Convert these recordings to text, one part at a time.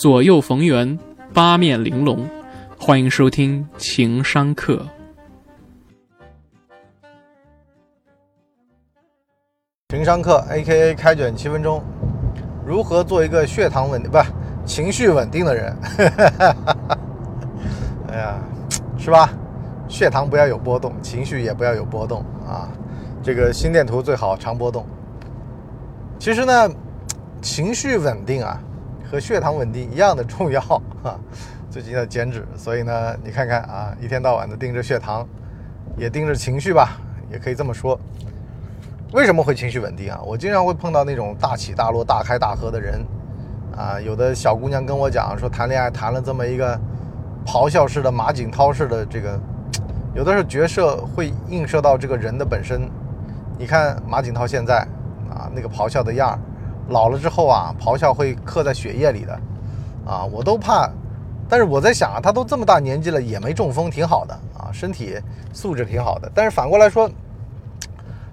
左右逢源，八面玲珑。欢迎收听情商课。情商课 A.K.A 开卷七分钟，如何做一个血糖稳定不情绪稳定的人？哎呀，是吧？血糖不要有波动，情绪也不要有波动啊。这个心电图最好常波动。其实呢，情绪稳定啊，和血糖稳定一样的重要啊。最近要减脂，所以呢，你看看啊，一天到晚的盯着血糖，也盯着情绪吧，也可以这么说。为什么会情绪稳定啊？我经常会碰到那种大起大落、大开大合的人啊。有的小姑娘跟我讲说，谈恋爱谈了这么一个咆哮式的马景涛式的这个。有的时候角色会映射到这个人的本身。你看马景涛现在啊，那个咆哮的样儿，老了之后啊，咆哮会刻在血液里的啊，我都怕。但是我在想啊，他都这么大年纪了，也没中风，挺好的啊，身体素质挺好的。但是反过来说，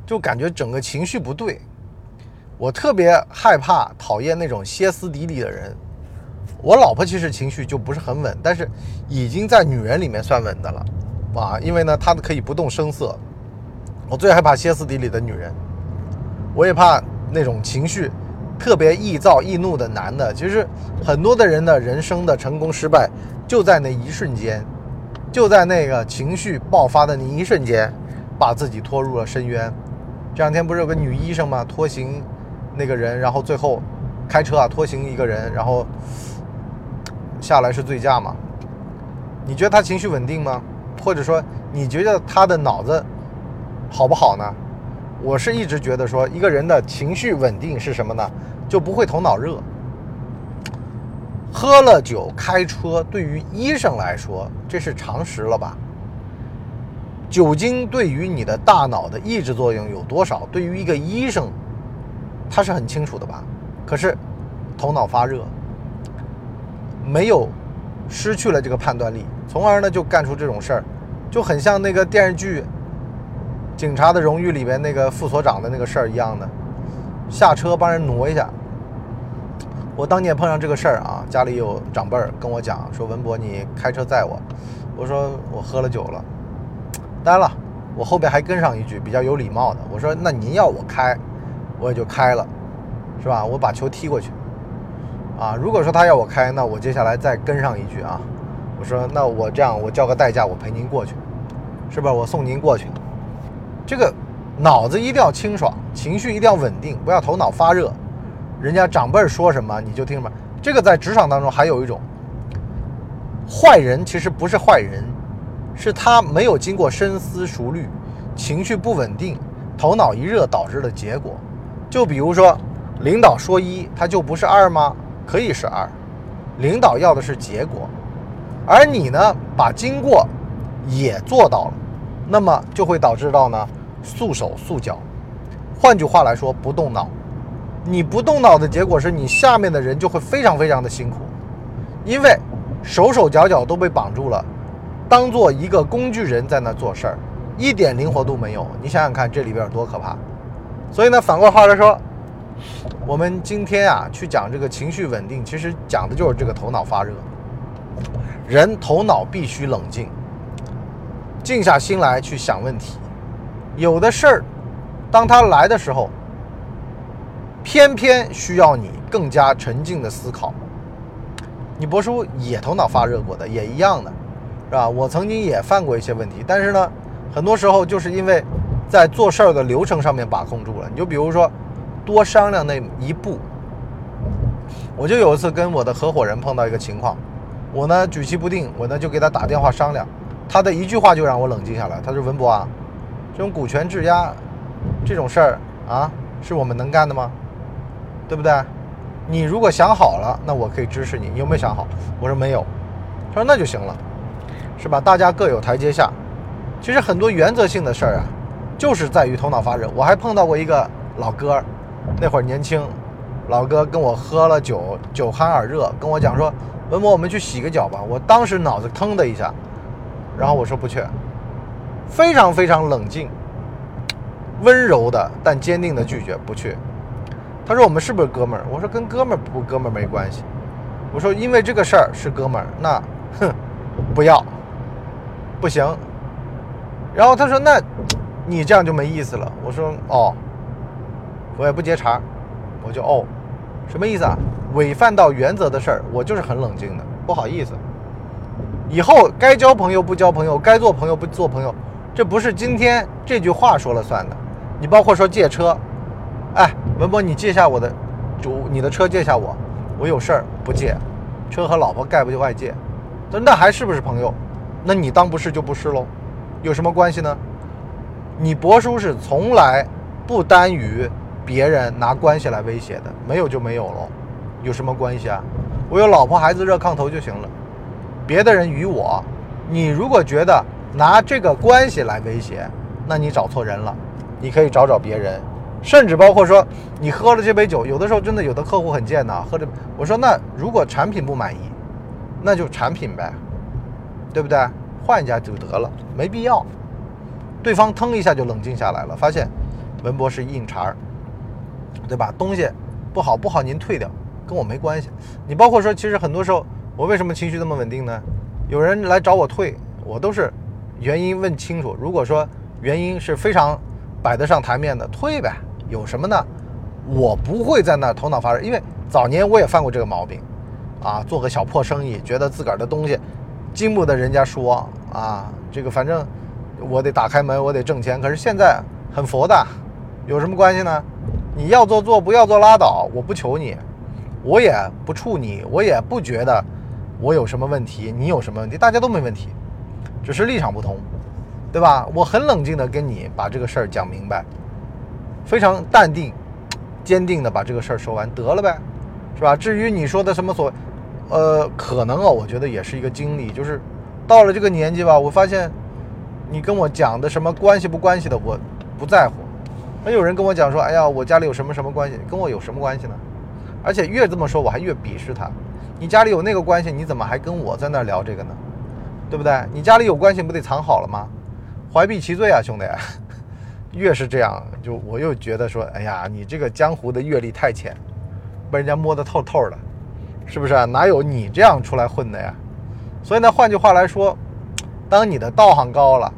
就感觉整个情绪不对。我特别害怕、讨厌那种歇斯底里的人。我老婆其实情绪就不是很稳，但是已经在女人里面算稳的了。啊，因为呢，她可以不动声色。我最害怕歇斯底里的女人，我也怕那种情绪特别易躁易怒的男的。其实很多的人的人生的成功失败，就在那一瞬间，就在那个情绪爆发的那一瞬间，把自己拖入了深渊。这两天不是有个女医生吗？拖行那个人，然后最后开车啊拖行一个人，然后下来是醉驾嘛？你觉得她情绪稳定吗？或者说，你觉得他的脑子好不好呢？我是一直觉得说，一个人的情绪稳定是什么呢？就不会头脑热。喝了酒开车，对于医生来说，这是常识了吧？酒精对于你的大脑的抑制作用有多少？对于一个医生，他是很清楚的吧？可是，头脑发热，没有。失去了这个判断力，从而呢就干出这种事儿，就很像那个电视剧《警察的荣誉》里边那个副所长的那个事儿一样的，下车帮人挪一下。我当年碰上这个事儿啊，家里有长辈儿跟我讲说：“文博，你开车载我。”我说：“我喝了酒了。”当然了，我后边还跟上一句比较有礼貌的，我说：“那您要我开，我也就开了，是吧？我把球踢过去。”啊，如果说他要我开，那我接下来再跟上一句啊，我说那我这样，我叫个代驾，我陪您过去，是吧？我送您过去。这个脑子一定要清爽，情绪一定要稳定，不要头脑发热。人家长辈说什么你就听什么。这个在职场当中还有一种坏人，其实不是坏人，是他没有经过深思熟虑，情绪不稳定，头脑一热导致的结果。就比如说，领导说一，他就不是二吗？可以是二，领导要的是结果，而你呢，把经过也做到了，那么就会导致到呢束手束脚。换句话来说，不动脑，你不动脑的结果是你下面的人就会非常非常的辛苦，因为手手脚脚都被绑住了，当做一个工具人在那做事儿，一点灵活度没有。你想想看，这里边有多可怕。所以呢，反过话来说。我们今天啊，去讲这个情绪稳定，其实讲的就是这个头脑发热。人头脑必须冷静，静下心来去想问题。有的事儿，当他来的时候，偏偏需要你更加沉静的思考。你博叔也头脑发热过的，也一样的，是吧？我曾经也犯过一些问题，但是呢，很多时候就是因为在做事儿的流程上面把控住了。你就比如说。多商量那一步，我就有一次跟我的合伙人碰到一个情况，我呢举棋不定，我呢就给他打电话商量，他的一句话就让我冷静下来。他说：“文博啊，这种股权质押这种事儿啊，是我们能干的吗？对不对？你如果想好了，那我可以支持你。你有没有想好？”我说没有。他说：“那就行了，是吧？大家各有台阶下。其实很多原则性的事儿啊，就是在于头脑发热。我还碰到过一个老哥。”那会儿年轻，老哥跟我喝了酒，酒酣耳热，跟我讲说：“文博，我们去洗个脚吧。”我当时脑子腾的一下，然后我说不去，非常非常冷静、温柔的但坚定的拒绝不去。他说：“我们是不是哥们儿？”我说：“跟哥们儿不哥们儿没关系。”我说因为这个事儿是哥们儿，那哼，不要，不行。然后他说那，你这样就没意思了。我说哦，我也不接茬，我就哦，什么意思啊？违反到原则的事儿，我就是很冷静的，不好意思。以后该交朋友不交朋友，该做朋友不做朋友，这不是今天这句话说了算的。你包括说借车，哎，文博，你借下我的，主你的车借下我，我有事儿不借，车和老婆概不就外借，那那还是不是朋友？那你当不是就不是喽，有什么关系呢？你博叔是从来不耽于别人拿关系来威胁的，没有就没有喽，有什么关系啊？我有老婆孩子热炕头就行了。别的人与我，你如果觉得拿这个关系来威胁，那你找错人了。你可以找找别人，甚至包括说你喝了这杯酒，有的时候真的有的客户很贱呐，喝着我说那如果产品不满意，那就产品呗，对不对？换一家就得了，没必要。对方腾一下就冷静下来了，发现文博是硬茬儿，对吧？东西不好不好您退掉，跟我没关系。你包括说其实很多时候。我为什么情绪那么稳定呢？有人来找我退，我都是原因问清楚。如果说原因是非常摆得上台面的，退呗。有什么呢？我不会在那头脑发热，因为早年我也犯过这个毛病啊。做个小破生意，觉得自个儿的东西经不得人家说啊。这个反正我得打开门，我得挣钱。可是现在很佛的，有什么关系呢？你要做做，不要做拉倒。我不求你，我也不处你，我也不觉得。我有什么问题？你有什么问题？大家都没问题，只是立场不同，对吧？我很冷静的跟你把这个事儿讲明白，非常淡定、坚定的把这个事儿说完，得了呗，是吧？至于你说的什么所，呃，可能啊，我觉得也是一个经历，就是到了这个年纪吧，我发现你跟我讲的什么关系不关系的，我不在乎。还有人跟我讲说，哎呀，我家里有什么什么关系，跟我有什么关系呢？而且越这么说，我还越鄙视他。你家里有那个关系，你怎么还跟我在那聊这个呢？对不对？你家里有关系不得藏好了吗？怀璧其罪啊，兄弟！越是这样，就我又觉得说，哎呀，你这个江湖的阅历太浅，被人家摸得透透的，是不是啊？哪有你这样出来混的呀？所以呢，换句话来说，当你的道行高了，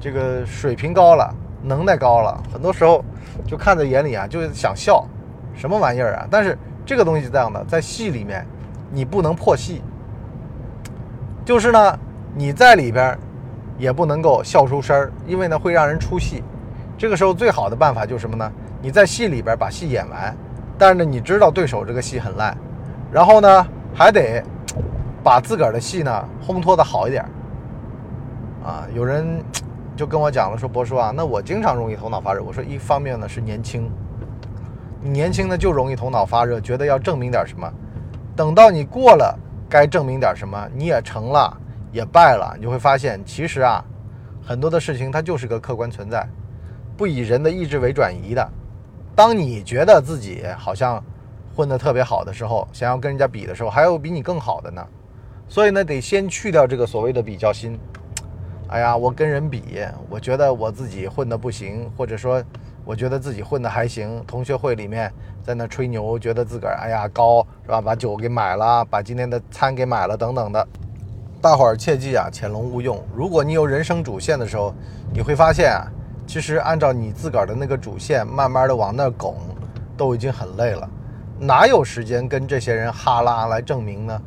这个水平高了，能耐高了，很多时候就看在眼里啊，就想笑，什么玩意儿啊？但是这个东西是这样的，在戏里面。你不能破戏，就是呢，你在里边也不能够笑出声儿，因为呢会让人出戏。这个时候最好的办法就是什么呢？你在戏里边把戏演完，但是呢你知道对手这个戏很烂，然后呢还得把自个儿的戏呢烘托的好一点。啊，有人就跟我讲了，说博叔啊，那我经常容易头脑发热。我说一方面呢是年轻，你年轻呢就容易头脑发热，觉得要证明点什么。等到你过了该证明点什么，你也成了，也败了，你就会发现，其实啊，很多的事情它就是个客观存在，不以人的意志为转移的。当你觉得自己好像混得特别好的时候，想要跟人家比的时候，还有比你更好的呢。所以呢，得先去掉这个所谓的比较心。哎呀，我跟人比，我觉得我自己混得不行，或者说。我觉得自己混得还行，同学会里面在那吹牛，觉得自个儿哎呀高是吧？把酒给买了，把今天的餐给买了等等的。大伙儿切记啊，潜龙勿用。如果你有人生主线的时候，你会发现啊，其实按照你自个儿的那个主线，慢慢的往那拱，都已经很累了，哪有时间跟这些人哈拉来证明呢？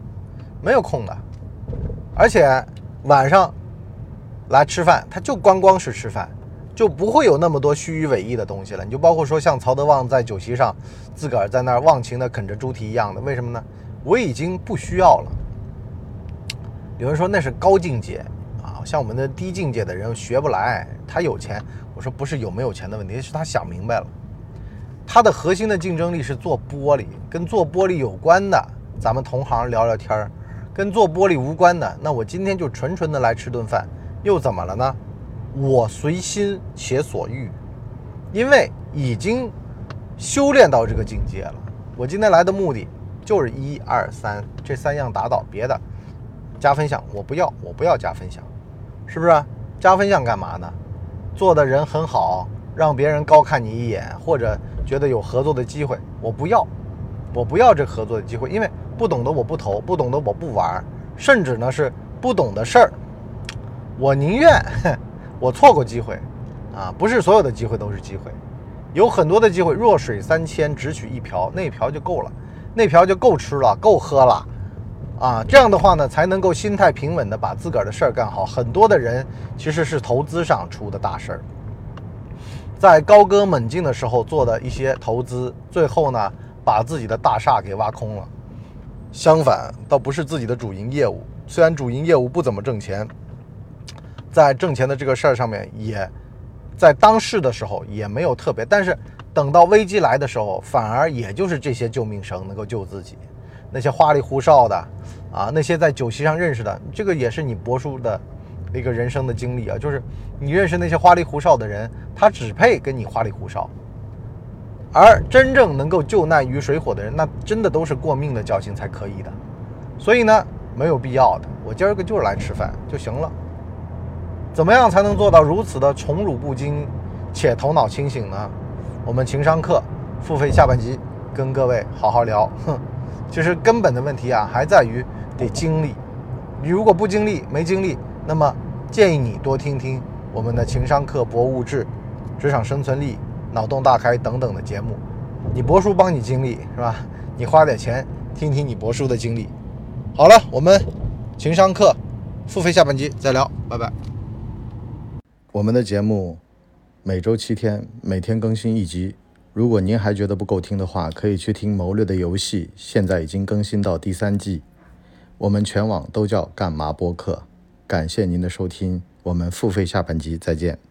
没有空的。而且晚上来吃饭，他就光光是吃饭。就不会有那么多虚与委蛇的东西了。你就包括说像曹德旺在酒席上，自个儿在那儿忘情的啃着猪蹄一样的，为什么呢？我已经不需要了。有人说那是高境界啊，像我们的低境界的人学不来。他有钱，我说不是有没有钱的问题，是他想明白了。他的核心的竞争力是做玻璃，跟做玻璃有关的，咱们同行聊聊天儿；跟做玻璃无关的，那我今天就纯纯的来吃顿饭，又怎么了呢？我随心且所欲，因为已经修炼到这个境界了。我今天来的目的就是一二三这三样达到，别的加分项我不要，我不要加分项，是不是？加分项干嘛呢？做的人很好，让别人高看你一眼，或者觉得有合作的机会，我不要，我不要这合作的机会，因为不懂得我不投，不懂得我不玩，甚至呢是不懂的事儿，我宁愿 我错过机会啊！不是所有的机会都是机会，有很多的机会，弱水三千，只取一瓢，那瓢就够了，那瓢就够吃了，够喝了。啊，这样的话呢，才能够心态平稳的把自个儿的事儿干好。很多的人其实是投资上出的大事儿，在高歌猛进的时候做的一些投资，最后呢把自己的大厦给挖空了。相反，倒不是自己的主营业务，虽然主营业务不怎么挣钱，在挣钱的这个事儿上面，也在当世的时候也没有特别，但是等到危机来的时候，反而也就是这些救命绳能够救自己。那些花里胡哨的，啊，那些在酒席上认识的，这个也是你博叔的一个人生的经历啊。就是你认识那些花里胡哨的人，他只配跟你花里胡哨，而真正能够救难于水火的人，那真的都是过命的交情才可以的。所以呢，没有必要的。我今儿个就是来吃饭就行了。怎么样才能做到如此的宠辱不惊，且头脑清醒呢？我们情商课付费下半集跟各位好好聊。哼。其实根本的问题啊，还在于得经历。你如果不经历、没经历，那么建议你多听听我们的情商课、博物志、职场生存力、脑洞大开等等的节目。你博叔帮你经历是吧？你花点钱听听你博叔的经历。好了，我们情商课付费下半集再聊，拜拜。我们的节目每周七天，每天更新一集。如果您还觉得不够听的话，可以去听《谋略的游戏》，现在已经更新到第三季。我们全网都叫干嘛播客。感谢您的收听，我们付费下半集再见。